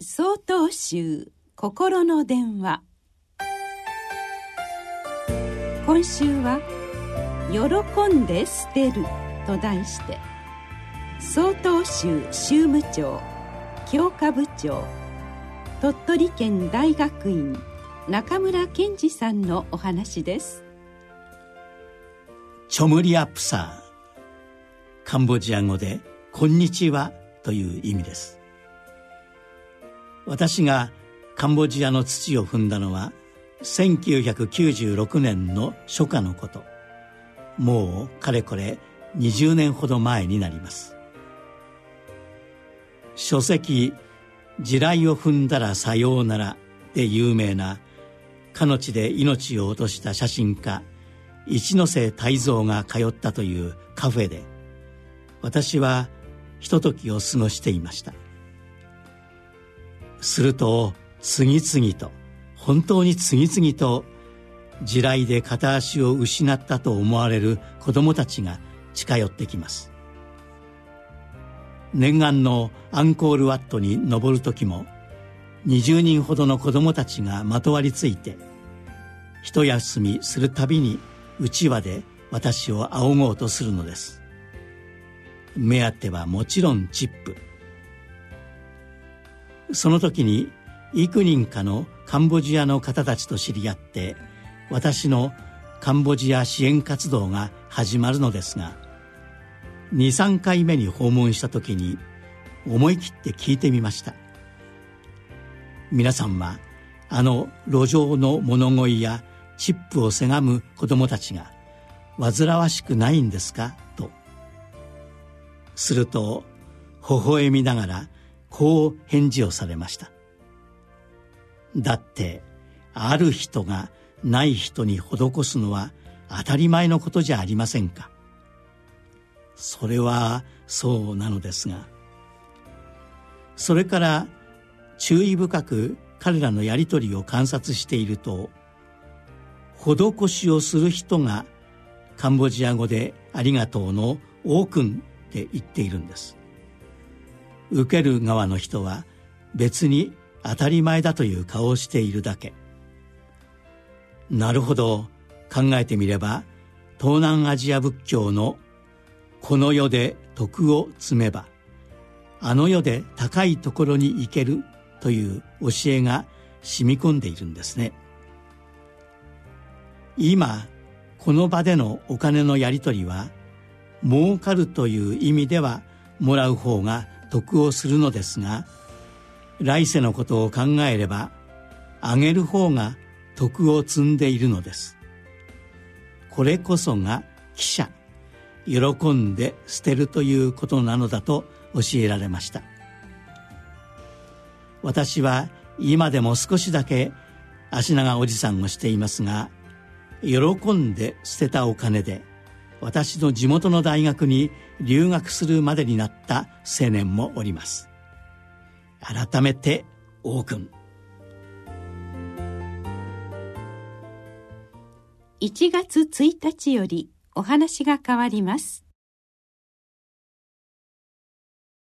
総統集心の電話。今週は「喜んで捨てる」と題して総統集宗務長教科部長鳥取県大学院中村健二さんのお話です。チョムリアプサーカンボジア語で「こんにちは」という意味です。私がカンボジアの土を踏んだのは1996年の初夏のこと。もうかれこれ20年ほど前になります。書籍「地雷を踏んだらさようなら」で有名なかの地で命を落とした写真家一ノ瀬泰造が通ったというカフェで私はひとときを過ごしていました。すると次々と本当に次々と地雷で片足を失ったと思われる子供たちが近寄ってきます。念願のアンコールワットに登る時も20人ほどの子供たちがまとわりついて一休みするたびにうちわで私を仰ごうとするのです。目当てはもちろんチップ。その時に幾人かのカンボジアの方たちと知り合って私のカンボジア支援活動が始まるのですが23回目に訪問した時に思い切って聞いてみました。皆さんはあの路上の物乞いやチップをせがむ子供たちが煩わしくないんですか？と。すると微笑みながらこう返事をされました。だってある人がない人に施すのは当たり前のことじゃありませんか。それはそうなのですがそれから注意深く彼らのやり取りを観察していると施しをする人がカンボジア語で「ありがとう」の「オークン」って言っているんです。受ける側の人は別に当たり前だという顔をしているだけ。なるほど。考えてみれば東南アジア仏教の「この世で徳を積めばあの世で高いところに行ける」という教えが染み込んでいるんですね。今この場でのお金のやり取りは儲かるという意味ではもらう方が得をするのですが来世のことを考えればあげる方が徳を積んでいるのです。これこそが記者喜んで捨てるということなのだと教えられました。私は今でも少しだけ足長おじさんをしていますが喜んで捨てたお金で私の地元の大学に留学するまでになった青年もおります。改めて王君。1月1日よりお話が変わります。